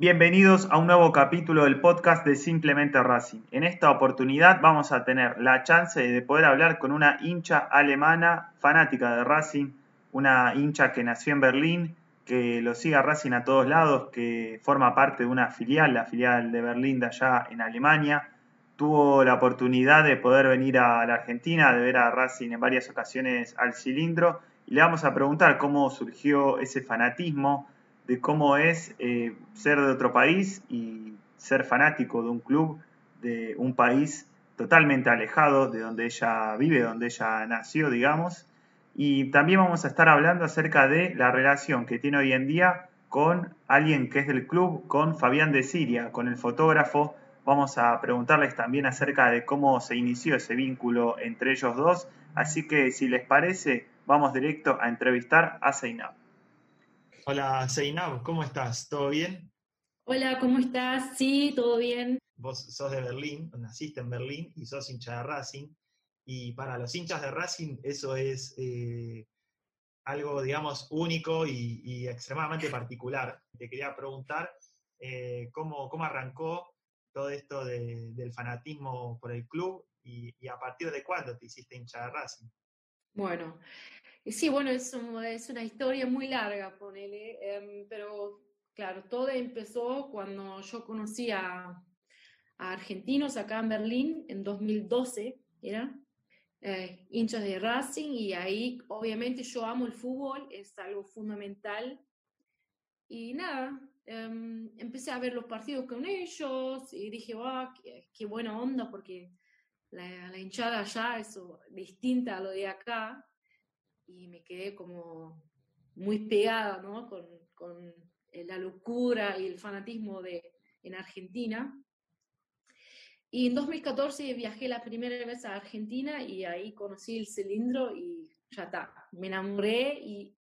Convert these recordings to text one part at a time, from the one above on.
Bienvenidos a un nuevo capítulo del podcast de Simplemente Racing. En esta oportunidad vamos a tener la chance de poder hablar con una hincha alemana fanática de Racing, una hincha que nació en Berlín, que lo sigue a Racing a todos lados, que forma parte de una filial, la filial de Berlín de allá en Alemania. Tuvo la oportunidad de poder venir a la Argentina, de ver a Racing en varias ocasiones al cilindro y le vamos a preguntar cómo surgió ese fanatismo, de cómo es eh, ser de otro país y ser fanático de un club de un país totalmente alejado de donde ella vive, donde ella nació, digamos. Y también vamos a estar hablando acerca de la relación que tiene hoy en día con alguien que es del club, con Fabián de Siria, con el fotógrafo. Vamos a preguntarles también acerca de cómo se inició ese vínculo entre ellos dos. Así que si les parece, vamos directo a entrevistar a Seinab. Hola Seinab, ¿cómo estás? ¿Todo bien? Hola, ¿cómo estás? Sí, todo bien. Vos sos de Berlín, naciste en Berlín y sos hincha de Racing. Y para los hinchas de Racing eso es eh, algo, digamos, único y, extremadamente particular. Te quería preguntar eh, ¿cómo, ¿cómo, arrancó todo esto del fanatismo por el club y, y, a partir de cuándo te hiciste hincha de Racing. Bueno, Sí, bueno, es, es una historia muy larga, ponele, em, pero claro, todo empezó cuando yo conocí a, argentinos acá en Berlín en 2012, ¿era? Eh, hinchas de Racing y ahí obviamente yo amo el fútbol, es algo fundamental. Y nada, em, empecé a ver los partidos con ellos y dije, wow, qué, buena onda porque la, la hinchada allá es distinta a lo de acá y me quedé como muy pegada ¿no? con, con, eh, la locura y el fanatismo de, en Argentina. Y en 2014 viajé la primera vez a Argentina y ahí conocí el cilindro y ya está, me enamoré y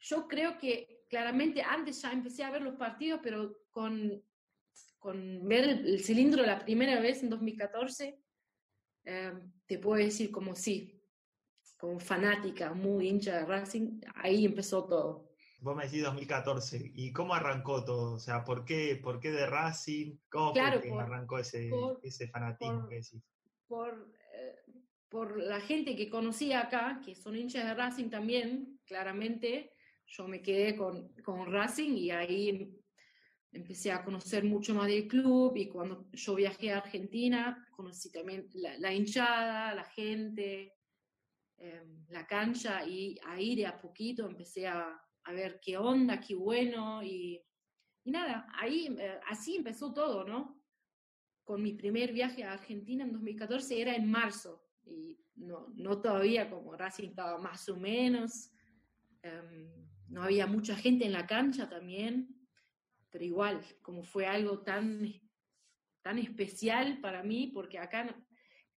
yo creo que claramente antes ya empecé a ver los partidos, pero con, con ver el, cilindro la primera vez en 2014, eh, te puedo decir como sí, como fanática, muy hincha de Racing, ahí empezó todo. Vos me decís 2014, ¿y cómo arrancó todo? O sea, ¿por qué, por qué de Racing? ¿Cómo fue que arrancó ese, ese fanatismo que decís? Por, eh, por la gente que conocí acá, que son hinchas de Racing también, claramente, yo me quedé con, con Racing y ahí empecé a conocer mucho más del club y cuando yo viajé a Argentina, conocí también la, la hinchada, la gente, Em, la cancha y ahí de a poquito empecé a, a ver qué onda, qué bueno y, y nada, ahí eh, así empezó todo, ¿no? Con mi primer viaje a Argentina en 2014 era en marzo y no, no todavía como Racing estaba más o menos, em, no había mucha gente en la cancha también, pero igual, como fue algo tan, tan especial para mí, porque acá,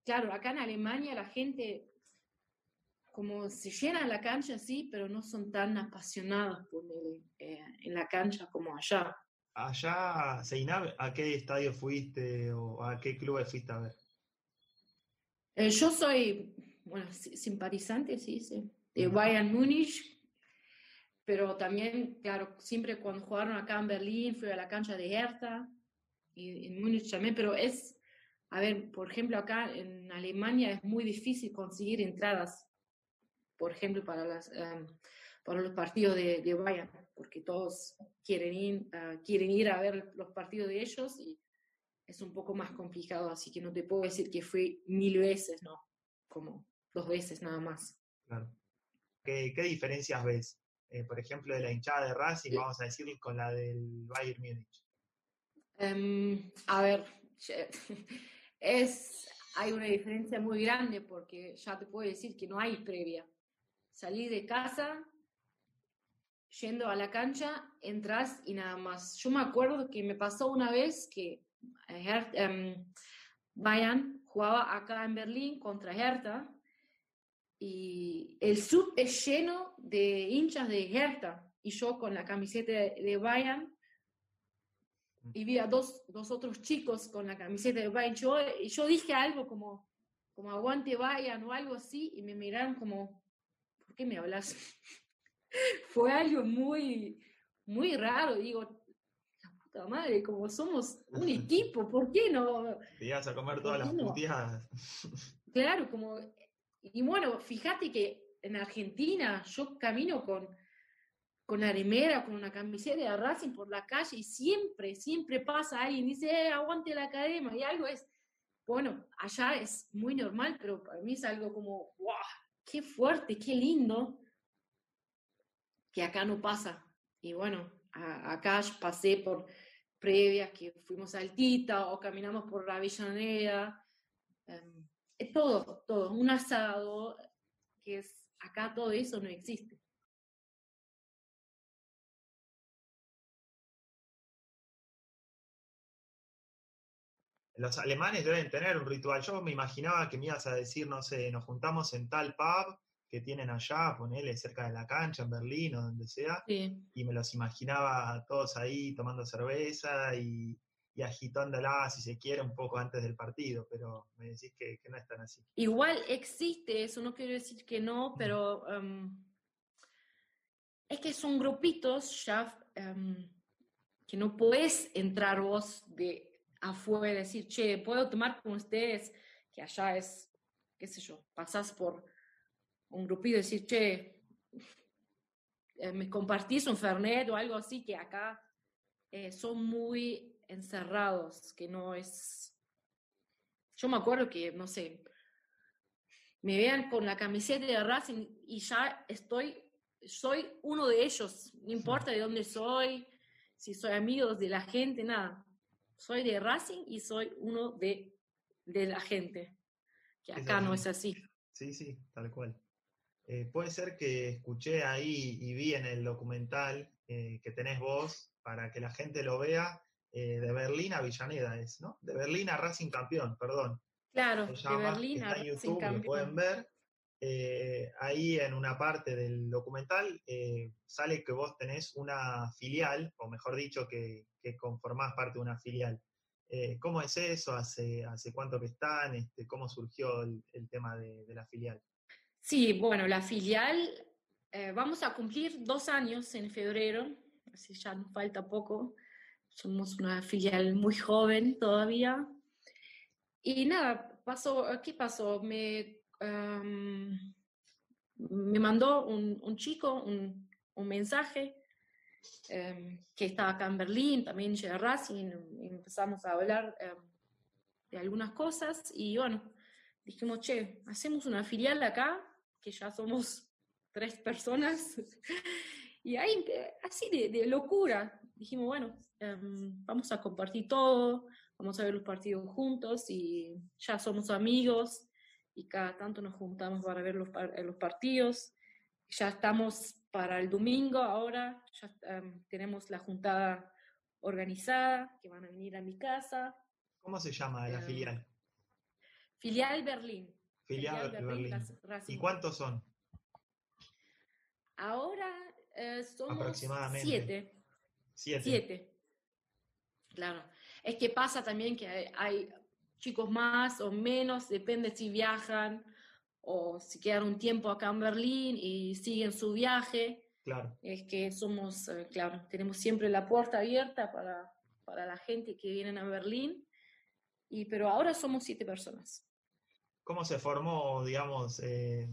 claro, acá en Alemania la gente como se llenan la cancha, sí, pero no son tan apasionados por eh, en la cancha como allá. Allá, Seinab, ¿a qué estadio fuiste o a qué club fuiste a ver? Eh, yo soy, bueno, simpatizante, sí, sí, de Bayern Múnich, pero también, claro, siempre cuando jugaron acá en Berlín fui a la cancha de Hertha y en Múnich también, pero es, a ver, por ejemplo, acá en Alemania es muy difícil conseguir entradas por ejemplo, para, las, em, para los partidos de, de, Bayern, porque todos quieren ir, ah, quieren ir a ver los partidos de ellos y es un poco más complicado, así que no te puedo decir que fui mil veces, no, como dos veces nada más. Claro. ¿Qué, qué diferencias ves? Eh, por ejemplo, de la hinchada de Racing, vamos a decir, con la del Bayern Múnich. Um, a ver, es, hay una diferencia muy grande porque ya te puedo decir que no hay previa salí de casa, yendo a la cancha, entras y nada más. Yo me acuerdo que me pasó una vez que um, Bayern jugaba acá en Berlín contra Hertha y el sub es lleno de hinchas de Hertha y yo con la camiseta de Bayern y vi a dos, dos otros chicos con la camiseta de Bayern. y yo dije algo como, como aguante Bayern o algo así y me miraron como, ¿por qué me hablas? Fue algo muy, muy raro, digo, la puta madre, como somos un equipo, ¿por qué no? Te ibas a comer todas las puteadas. Claro, como, y bueno, fíjate que en Argentina yo camino con, con la remera, con una camiseta de Racing por la calle y siempre, siempre pasa alguien y dice, eh, aguante la academia y algo es, bueno, allá es muy normal, pero para mí es algo como, wow, qué fuerte, qué lindo, que acá no pasa. Y bueno, acá pasé por previas que fuimos a Altita o caminamos por la Avellaneda, eh, todo, todo, un asado, que es, acá todo eso no existe. los alemanes deben tener un ritual. Yo me imaginaba que me ibas a decir, no sé, nos juntamos en tal pub que tienen allá, ponele cerca de la cancha, en Berlín o donde sea, y me los imaginaba todos ahí tomando cerveza y, y, agitándola, si se quiere, un poco antes del partido, pero me decís que, no es tan así. Igual existe eso, no quiero decir que no, pero em, es que son grupitos ya em, que no puedes entrar vos de afuera, decir, che, puedo tomar con ustedes, que allá es, qué sé yo, pasás por un grupito y decir, che, eh, me compartís un Fernet o algo así, que acá eh, son muy encerrados, que no es... Yo me acuerdo que, no sé, me vean con la camiseta de Racing y ya estoy, soy uno de ellos, no importa de dónde soy, si soy amigo de la gente, nada soy de Racing y soy uno de, de la gente, que acá no es así. Sí, sí, tal cual. Eh, puede ser que escuché ahí y vi en el documental eh, que tenés vos, para que la gente lo vea, eh, de Berlín a Villaneda es, ¿no? De Berlín a Racing Campeón, perdón. Claro, de Berlín a Racing Campeón. Lo pueden ver. ahí en una parte del documental sale que vos tenés una filial, o mejor dicho, que, que conformás parte de una filial. Eh, ¿Cómo es eso? ¿Hace, ¿Hace cuánto que están? Este, ¿Cómo surgió el, tema de, la filial? Sí, bueno, la filial, eh, vamos a cumplir dos años en febrero, así ya nos falta poco. Somos una filial muy joven todavía. Y nada, pasó, ¿qué pasó? Me, me mandó un, un chico un, un mensaje Em, que estaba acá en Berlín, también de Racing, y empezamos a hablar em, de algunas cosas y bueno, dijimos, che, hacemos una filial acá, que ya somos tres personas, y ahí, así de, locura, dijimos, bueno, em, vamos a compartir todo, vamos a ver los partidos juntos y ya somos amigos y cada tanto nos juntamos para ver los, los partidos. Ya estamos para el domingo ahora, ya em, tenemos la juntada organizada, que van a venir a mi casa. ¿Cómo se llama la em, filial? Filial Berlín. Filial, Berlín. ¿Y cuántos son? Ahora eh, somos Aproximadamente. siete. Siete. Siete. Claro. Es que pasa también que hay chicos más o menos, depende si viajan o si quedan un tiempo acá en Berlín y siguen su viaje. Claro. Es que somos, eh, claro, tenemos siempre la puerta abierta para, para la gente que viene a Berlín, y, pero ahora somos siete personas. ¿Cómo se formó, digamos, eh,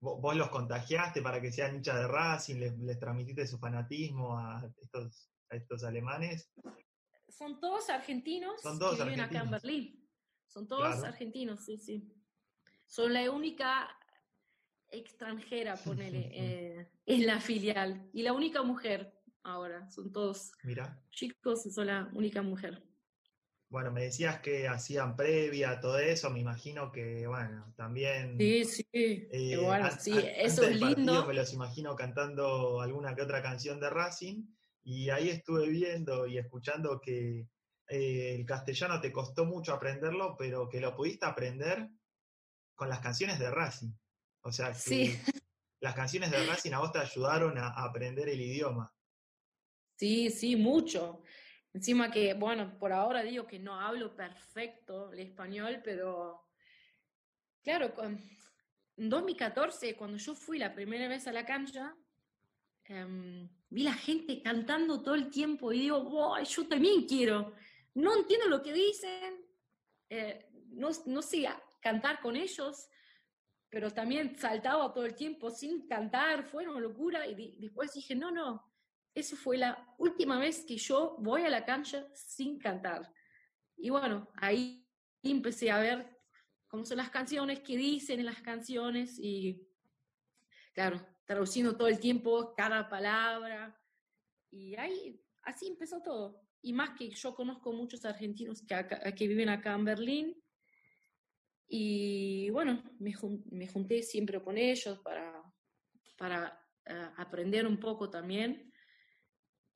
vos, los contagiaste para que sean hinchas de Racing, les, les transmitiste su fanatismo a estos, a estos alemanes? Son todos argentinos Son todos que viven acá en Berlín. Son todos argentinos, sí, sí. Son la única extranjera, ponele, eh, en la filial. Y la única mujer ahora. Son todos chicos y son la única mujer. Bueno, me decías que hacían previa, todo eso, me imagino que, bueno, también... Sí, sí, eh, sí, eso es lindo. Me los imagino cantando alguna que otra canción de Racing, y ahí estuve viendo y escuchando que eh, el castellano te costó mucho aprenderlo, pero que lo pudiste aprender con las canciones de Racing. O sea, que las canciones de Racing a vos te ayudaron a, aprender el idioma. Sí, sí, mucho. Encima que, bueno, por ahora digo que no hablo perfecto el español, pero claro, con, en 2014, cuando yo fui la primera vez a la cancha, em, vi la gente cantando todo el tiempo y digo, wow, yo también quiero. No entiendo lo que dicen, eh, no, no sé cantar con ellos, pero también saltaba todo el tiempo sin cantar, fue una locura. Y después dije, no, no, esa fue la última vez que yo voy a la cancha sin cantar. Y bueno, ahí empecé a ver cómo son las canciones, qué dicen en las canciones y, claro, traduciendo todo el tiempo cada palabra. Y ahí, así empezó todo. Y más que yo conozco muchos argentinos que, que viven acá en Berlín. Y bueno, me, me junté siempre con ellos para, para uh, aprender un poco también.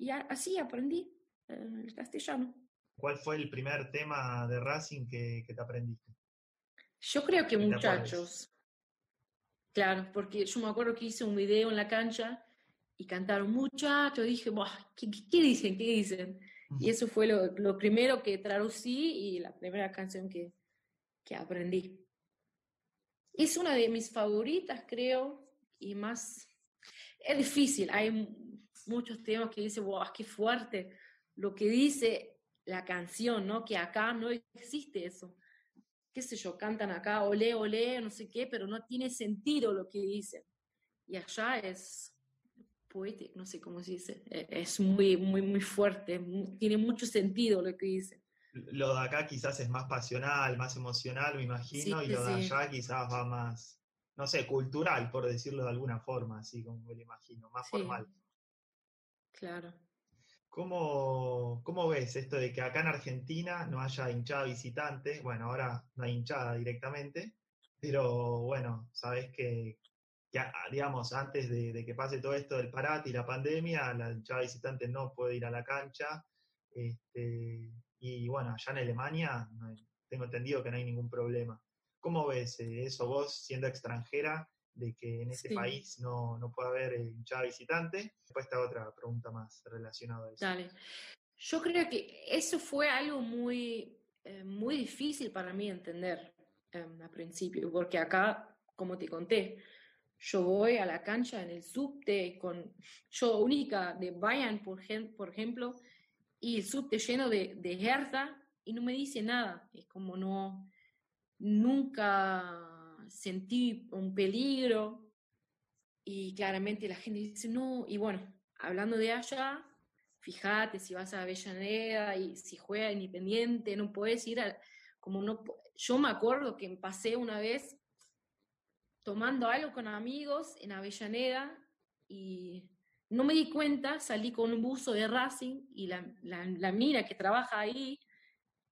Y así aprendí uh, el castellano. ¿Cuál fue el primer tema de Racing que, que te aprendiste? Yo creo que muchachos. Claro, porque yo me acuerdo que hice un video en la cancha y cantaron muchachos, dije, ¿qué, ¿qué, dicen? ¿Qué dicen? Y eso fue lo, lo, primero que traducí y la primera canción que, que aprendí. Es una de mis favoritas, creo, y más... Es difícil, hay muchos temas que dicen, wow, qué fuerte lo que dice la canción, ¿no? Que acá no existe eso qué sé yo, cantan acá, olé, olé, no sé qué, pero no tiene sentido lo que dicen. Y allá es poético, no sé cómo se dice, e, es muy, muy, muy fuerte, tiene mucho sentido lo que dicen. Lo de acá quizás es más pasional, más emocional, me imagino, y lo de allá quizás va más, no sé, cultural, por decirlo de alguna forma, así como me lo imagino, más formal. Claro. ¿Cómo, ¿Cómo, ves esto de que acá en Argentina no haya hinchada visitante? Bueno, ahora no hay hinchada directamente, pero bueno, sabes que, digamos, antes de, que pase todo esto del parate y la pandemia, la hinchada visitante no puede ir a la cancha. Este, y bueno, allá en Alemania tengo entendido que no hay ningún problema. ¿Cómo ves eh, eso vos, siendo extranjera, de que en ese país no, no puede haber eh, hinchada visitante. Después está otra pregunta más relacionada a eso. Dale. Yo creo que eso fue algo muy, eh, muy difícil para mí entender em, al principio, porque acá, como te conté, yo voy a la cancha en el subte con, yo única de Bayern, por, por ejemplo, y el subte lleno de, de Hertha y no me dice nada. Es como no, nunca sentí un peligro y claramente la gente dice, no, y bueno, hablando de allá, fíjate si vas a Avellaneda y si juega Independiente, no puedes ir a, como no, yo me acuerdo que pasé una vez tomando algo con amigos en Avellaneda y no me di cuenta, salí con un buzo de Racing y la, la, la que trabaja ahí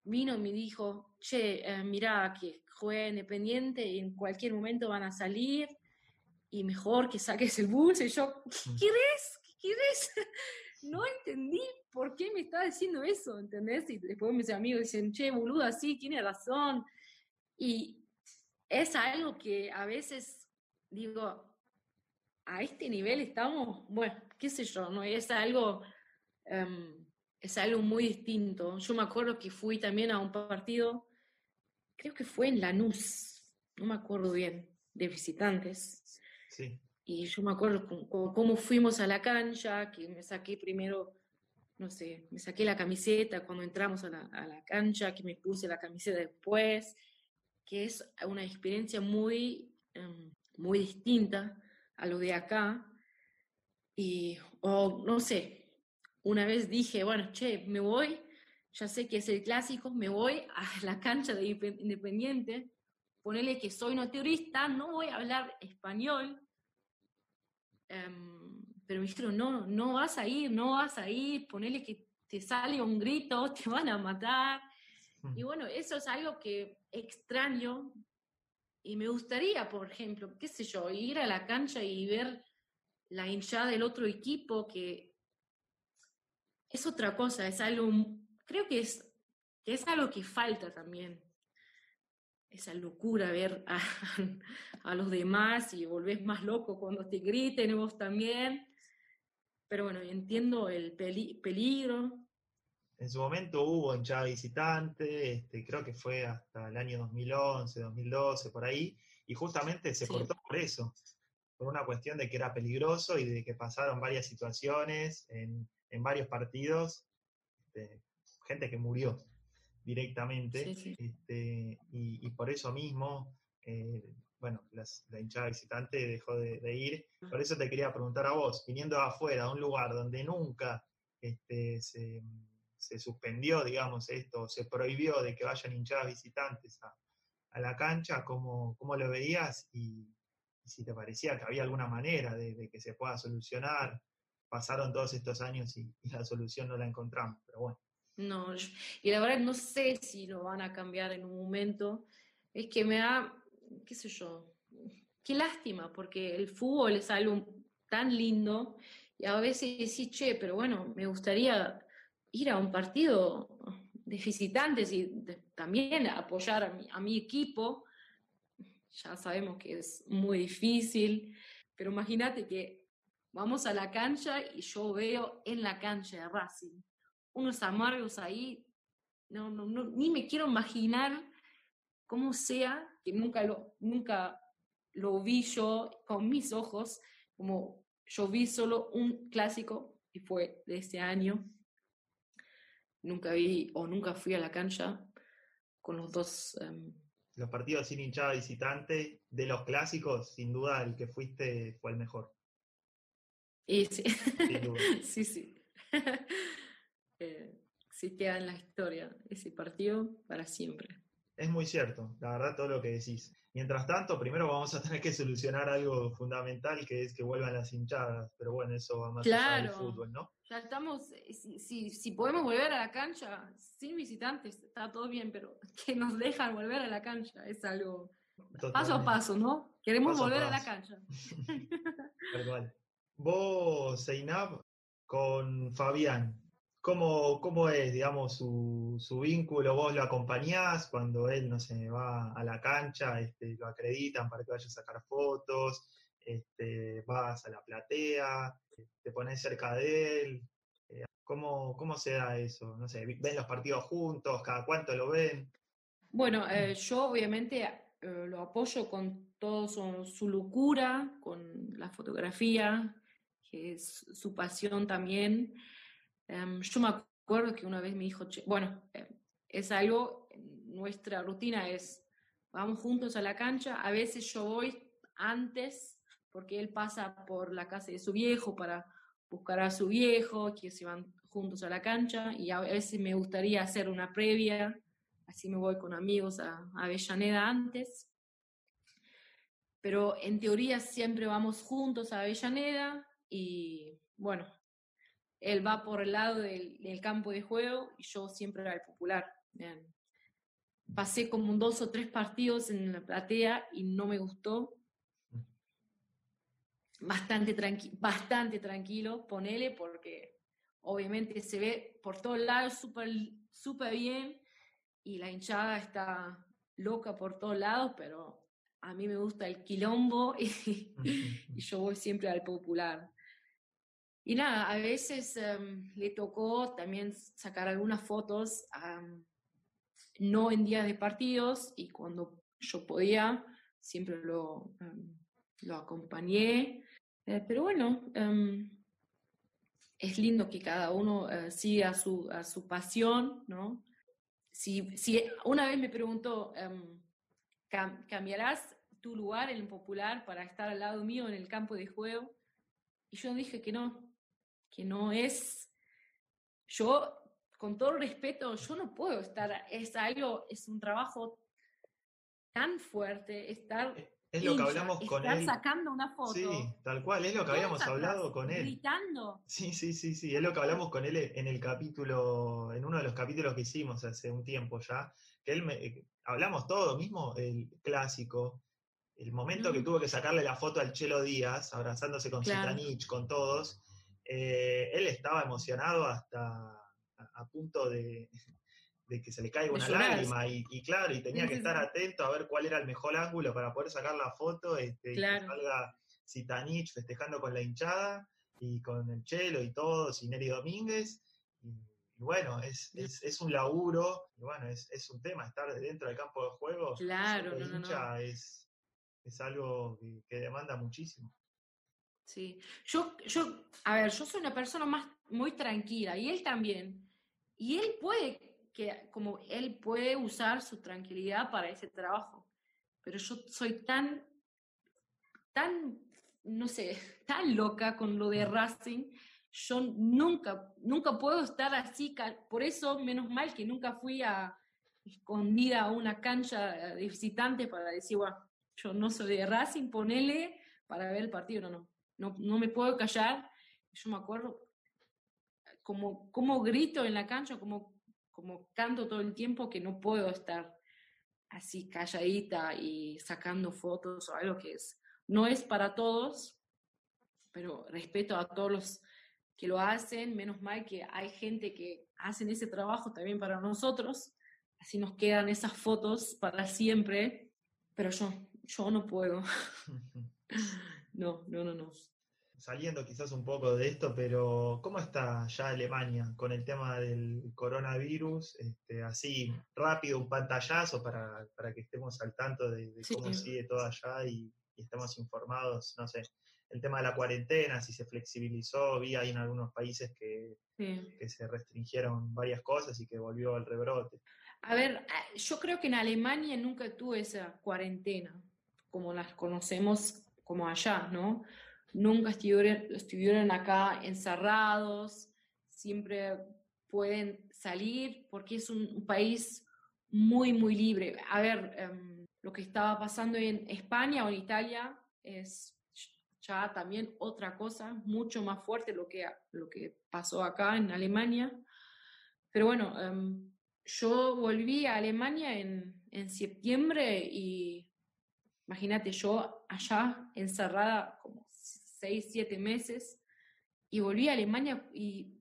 vino y me dijo, che, eh, mira que juega independiente y en cualquier momento van a salir y mejor que saques el bus. Y yo, ¿qué querés? ¿Qué querés? no entendí por qué me está diciendo eso, ¿entendés? Y después mis amigos dicen, che, boluda, sí, tiene razón. Y es algo que a veces digo, a este nivel estamos, bueno, qué sé yo, ¿no? Es algo... Um, es algo muy distinto. Yo me acuerdo que fui también a un partido, creo que fue en Lanús, no me acuerdo bien, de visitantes. Sí. Y yo me acuerdo cómo, fuimos a la cancha, que me saqué primero, no sé, me saqué la camiseta cuando entramos a la, a la cancha, que me puse la camiseta después, que es una experiencia muy, em, muy distinta a lo de acá. Y, o no sé, una vez dije, bueno, che, me voy, ya sé que es el clásico, me voy a la cancha de Independiente, ponele que soy no turista, no voy a hablar español, em, pero me dijeron, no, no vas a ir, no vas a ir, ponele que te sale un grito, te van a matar. Y bueno, eso es algo que extraño y me gustaría, por ejemplo, qué sé yo, ir a la cancha y ver la hinchada del otro equipo que es otra cosa, es algo, creo que es, que es algo que falta también. Esa locura, ver a, a los demás y volvés más loco cuando te griten, vos también. Pero bueno, entiendo el peligro. En su momento hubo hinchada visitante, este, creo que fue hasta el año 2011, 2012, por ahí, y justamente se cortó por eso, por una cuestión de que era peligroso y de que pasaron varias situaciones en, varios partidos, este, gente que murió directamente, este, y, por eso mismo, eh, bueno, la hinchada visitante dejó de, ir. Por eso te quería preguntar a vos, viniendo afuera, a un lugar donde nunca este, se, suspendió, digamos, esto, se prohibió de que vayan hinchadas visitantes a, la cancha, ¿cómo, ¿cómo, lo veías? Y, si te parecía que había alguna manera de, que se pueda solucionar. Pasaron todos estos años y, y la solución no la encontramos, pero bueno. No, y la verdad no sé si lo van a cambiar en un momento. Es que me da, qué sé yo, qué lástima, porque el fútbol es algo tan lindo y a veces decís, che, pero bueno, me gustaría ir a un partido de visitantes y también apoyar a mi, a mi equipo. Ya sabemos que es muy difícil, pero imagínate que vamos a la cancha y yo veo en la cancha de Racing unos amargos ahí, no, no, no, ni me quiero imaginar cómo sea, que nunca lo, nunca lo vi yo con mis ojos, como yo vi solo un clásico y fue de este año. Nunca vi o nunca fui a la cancha con los dos. Em, los partidos sin hinchada visitante, de los clásicos, sin duda el que fuiste fue el mejor. Y sí, sí, sí. sí queda en la historia ese partido para siempre. Es muy cierto, la verdad, todo lo que decís. Mientras tanto, primero vamos a tener que solucionar algo fundamental, que es que vuelvan las hinchadas, pero bueno, eso va más allá del fútbol, ¿no? Ya estamos, eh, si, si, podemos volver a la cancha sin visitantes, está todo bien, pero que nos dejan volver a la cancha es algo paso a paso, ¿no? Queremos volver a, la cancha. Perdón. Vos, Seinab, con Fabián, ¿Cómo, ¿Cómo, es, digamos, su, su, vínculo? ¿Vos lo acompañás cuando él, no sé, va a la cancha, este, lo acreditan para que vaya a sacar fotos, este, vas a la platea, te pones cerca de él? Eh, ¿Cómo, ¿Cómo se da eso? No sé, ¿ven los partidos juntos? ¿Cada cuánto lo ven? Bueno, eh, yo obviamente eh, lo apoyo con todo su, su, locura, con la fotografía, que es su pasión también. Em, yo me acuerdo que una vez me dijo, bueno, em, es algo, nuestra rutina es, vamos juntos a la cancha, a veces yo voy antes porque él pasa por la casa de su viejo para buscar a su viejo, que se van juntos a la cancha, y a veces me gustaría hacer una previa, así me voy con amigos a Avellaneda antes. Pero en teoría siempre vamos juntos a Avellaneda y bueno, él va por el lado del, campo de juego y yo siempre era el popular. Pasé como dos o tres partidos en la platea y no me gustó. Bastante, tranqui bastante tranquilo, ponele, porque obviamente se ve por todos lados súper super bien y la hinchada está loca por todos lados, pero a mí me gusta el quilombo y, y yo voy siempre al popular. Y nada, a veces em, le tocó también sacar algunas fotos, no en días de partidos, y cuando yo podía, siempre lo, em, lo acompañé. Eh, pero bueno, em, es lindo que cada uno uh, siga su, a su pasión, ¿no? Si, si una vez me preguntó, ¿cambiarás tu lugar el popular para estar al lado mío en el campo de juego? Y yo dije que no, que no es, yo, con todo respeto, yo no puedo estar, es algo, es un trabajo tan fuerte, estar... Es lo que hablamos con él. sacando una foto. Sí, tal cual, es lo que habíamos hablado con él. Gritando. Sí, sí, sí, sí, es lo que hablamos con él en el capítulo, en uno de los capítulos que hicimos hace un tiempo ya, que él me, eh, hablamos todo, mismo el clásico, el momento que tuvo que sacarle la foto al Chelo Díaz, abrazándose con claro. con todos, eh, él estaba emocionado hasta a, punto de, que se le caiga una lágrima y, claro, y tenía que estar atento a ver cuál era el mejor ángulo para poder sacar la foto este, y que salga Zitanich festejando con la hinchada y con el Chelo y todos y Neri Domínguez. Y, bueno, es, es, un laburo, y bueno, es, un tema estar dentro del campo de juego. Claro, no, hincha es, es algo que, demanda muchísimo. Sí, yo, yo, a ver, yo soy una persona más muy tranquila y él también. Y él puede, que, como él puede usar su tranquilidad para ese trabajo, pero yo soy tan, tan, no sé, tan loca con lo de Racing, yo nunca, nunca puedo estar así, por eso menos mal que nunca fui a escondida a una cancha de visitantes para decir, bueno, yo no soy de Racing, ponele para ver el partido, no, no, no, me puedo callar. Yo me acuerdo como, como grito en la cancha, como, como canto todo el tiempo que no puedo estar así calladita y sacando fotos o algo que es, no es para todos, pero respeto a todos los que lo hacen, menos mal que hay gente que hacen ese trabajo también para nosotros, así nos quedan esas fotos para siempre, pero yo, yo no puedo. no, no, no, no. Saliendo quizás un poco de esto, pero ¿cómo está ya Alemania con el tema del coronavirus? Este, así rápido, un pantallazo para, para que estemos al tanto de, cómo sigue todo allá y, y estemos informados, no sé, el tema de la cuarentena, si se flexibilizó, vi ahí en algunos países que, que se restringieron varias cosas y que volvió el rebrote. A ver, ah, yo creo que en Alemania nunca tuve esa cuarentena, como las conocemos como allá, ¿no? Nunca estuvieron, estuvieron acá encerrados, siempre pueden salir porque es un, país muy, muy libre. A ver, em, lo que estaba pasando en España o en Italia es ya también otra cosa, mucho más fuerte lo que, lo que pasó acá en Alemania. Pero bueno, em, yo volví a Alemania en, en septiembre y imagínate, yo allá encerrada como seis, siete meses y volví a Alemania y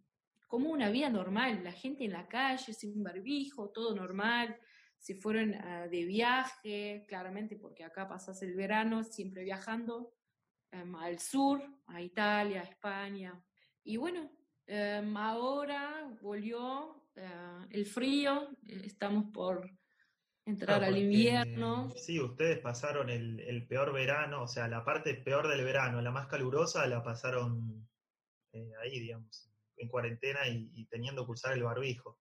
como una vida normal, la gente en la calle, sin barbijo, todo normal, se fueron ah, de viaje, claramente porque acá pasas el verano siempre viajando em, al sur, a Italia, a España. Y bueno, em, ahora volvió eh, el frío, eh, estamos por entrar al invierno. Sí, ustedes pasaron el, peor verano, o sea, la parte peor del verano, la más calurosa, la pasaron eh, ahí, digamos, en cuarentena y, teniendo que usar el barbijo,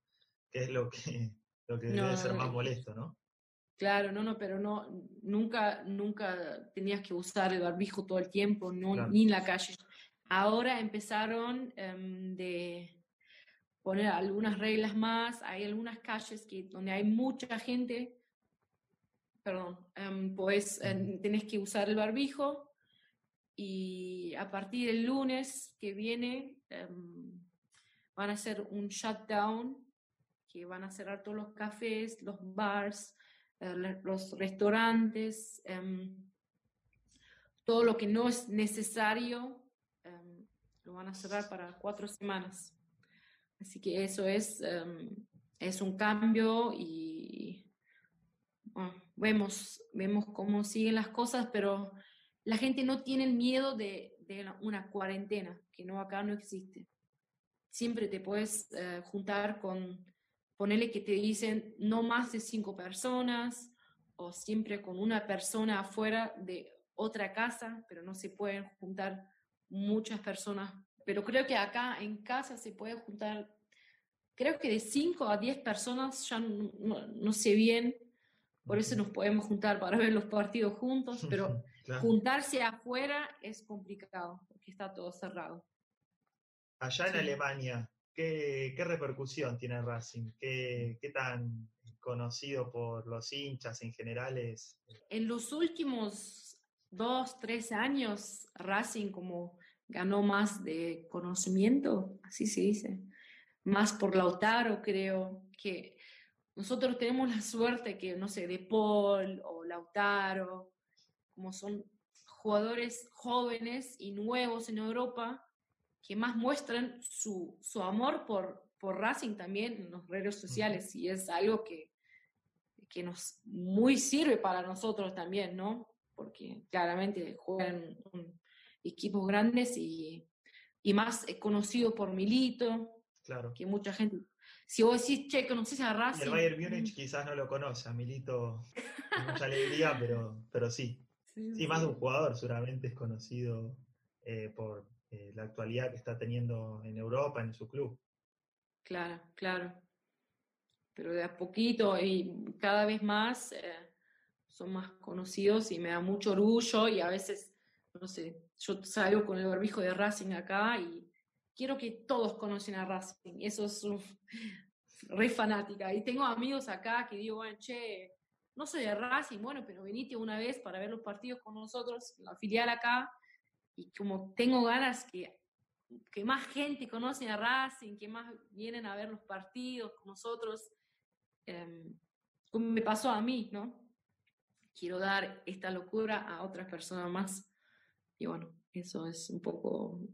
que es lo que, lo que debe ser más molesto, ¿no? Claro, no, no, pero no, nunca, nunca tenías que usar el barbijo todo el tiempo, no, ni en la calle. Ahora empezaron em, de, poner algunas reglas más. Hay algunas calles que, donde hay mucha gente, perdón, em, pues em, tenés que usar el barbijo y a partir del lunes que viene em, van a hacer un shutdown, que van a cerrar todos los cafés, los bars, eh, los restaurantes, todo lo que no es necesario lo van a cerrar para cuatro semanas. Así que eso es, es un cambio y vemos, vemos cómo siguen las cosas, pero la gente no tiene el miedo de, de una cuarentena, que no acá no existe. Siempre te puedes eh, juntar con, ponele que te dicen no más de cinco personas, o siempre con una persona afuera de otra casa, pero no se pueden juntar muchas personas pero creo que acá en casa se puede juntar, creo que de 5 a 10 personas, ya no, sé bien, por eso nos podemos juntar para ver los partidos juntos, pero juntarse afuera es complicado, porque está todo cerrado. Allá en Alemania, ¿qué, ¿qué, repercusión tiene Racing? ¿Qué, ¿Qué tan conocido por los hinchas en general es? En los últimos dos, tres años, Racing como ganó más de conocimiento, así se dice, más por Lautaro, creo que nosotros tenemos la suerte que, no sé, De Paul o Lautaro, como son jugadores jóvenes y nuevos en Europa, que más muestran su, su amor por, por Racing también en los redes sociales, y es algo que, que nos muy sirve para nosotros también, ¿no? Porque claramente juegan equipos grandes y, y más conocido por Milito, claro. que mucha gente... Si vos decís, che, conoces a Racing... el Bayern Múnich quizás no lo conoce, a Milito, mucha alegría, pero, pero sí. Sí, más de un jugador seguramente es conocido eh, por eh, la actualidad que está teniendo en Europa, en su club. Claro, claro. Pero de a poquito y cada vez más eh, son más conocidos y me da mucho orgullo y a veces, no sé, yo salgo con el barbijo de Racing acá y quiero que todos conocen a Racing. Eso es re fanática. Y tengo amigos acá que digo, bueno, che, no soy de Racing, bueno, pero venite una vez para ver los partidos con nosotros, la filial acá, y como tengo ganas que, que más gente conoce a Racing, que más vienen a ver los partidos con nosotros, em, como me pasó a mí, ¿no? Quiero dar esta locura a otras personas más. Y bueno, eso es un poco mi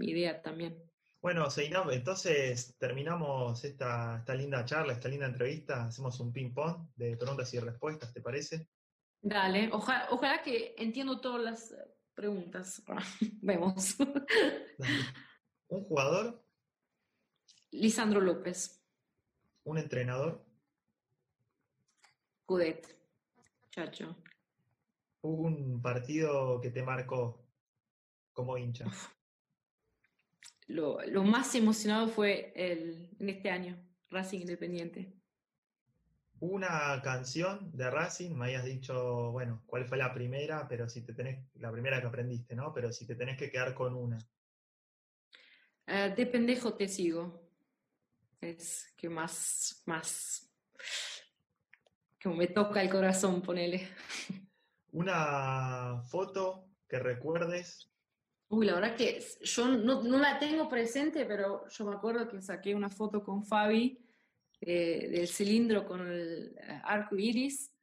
idea también. Bueno, Seinab, entonces terminamos esta, esta linda charla, esta linda entrevista. Hacemos un ping-pong de preguntas y respuestas, ¿te parece? Dale, ojalá, que entiendo todas las preguntas. Vemos. ¿Un jugador? Lisandro López. ¿Un entrenador? Cudet, Chacho. ¿Un partido que te marcó como hincha? Lo, más emocionado fue el, en este año, Racing Independiente. Una canción de Racing, me habías dicho, bueno, cuál fue la primera, pero si te tenés, la primera que aprendiste, ¿no? Pero si te tenés que quedar con una. Eh, de pendejo te sigo. Es que más, más, como me toca el corazón, ponele. Una foto que recuerdes Uy, la verdad que yo no, la tengo presente, pero yo me acuerdo que saqué una foto con Fabi eh, del cilindro con el eh, arco iris,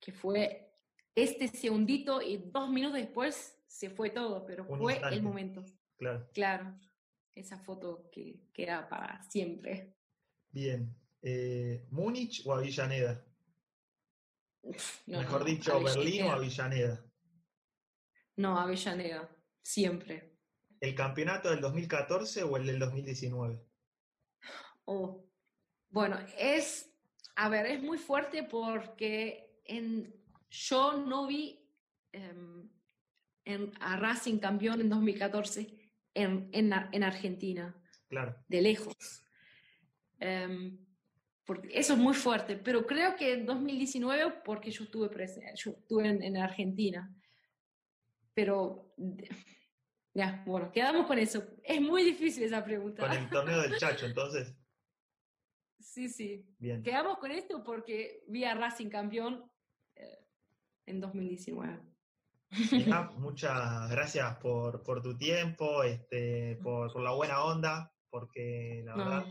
que fue este segundito y dos minutos después se fue todo, pero fue el momento. Claro. Claro, esa foto que queda para siempre. Bien. Eh, ¿Múnich o Avellaneda? Mejor dicho, ¿Berlín o Avellaneda? No, Avellaneda siempre. ¿El campeonato del 2014 o el del 2019? Oh, bueno, es, a ver, es muy fuerte porque en, yo no vi em, en, a Racing campeón en 2014 en, en, Argentina. Claro. De lejos. Em, porque eso es muy fuerte, pero creo que en 2019 porque yo estuve, presente, yo estuve en, en Argentina. Pero ya, bueno, quedamos con eso. Es muy difícil esa pregunta. Con el torneo del Chacho, entonces. Sí, sí. Bien. Quedamos con esto porque vi a Racing campeón eh, en 2019. muchas gracias por, tu tiempo, este, por, la buena onda, porque la verdad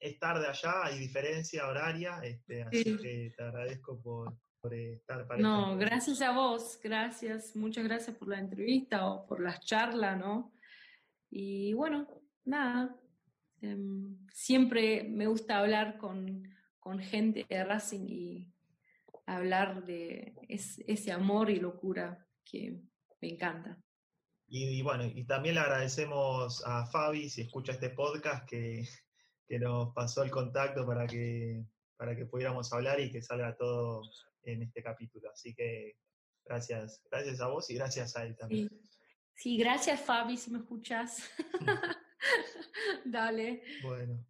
es tarde allá, hay diferencia horaria, este, así que te agradezco por, estar para No, gracias a vos, gracias, muchas gracias por la entrevista o por las charlas, ¿no? Y bueno, nada, em, siempre me gusta hablar con, gente de Racing y hablar de ese amor y locura que me encanta. Y, bueno, y también le agradecemos a Fabi, si escucha este podcast, que, que nos pasó el contacto para que, para que pudiéramos hablar y que salga todo en este capítulo. Así que gracias, gracias a vos y gracias a él también. Sí, gracias Fabi, si me escuchas. Dale. Bueno.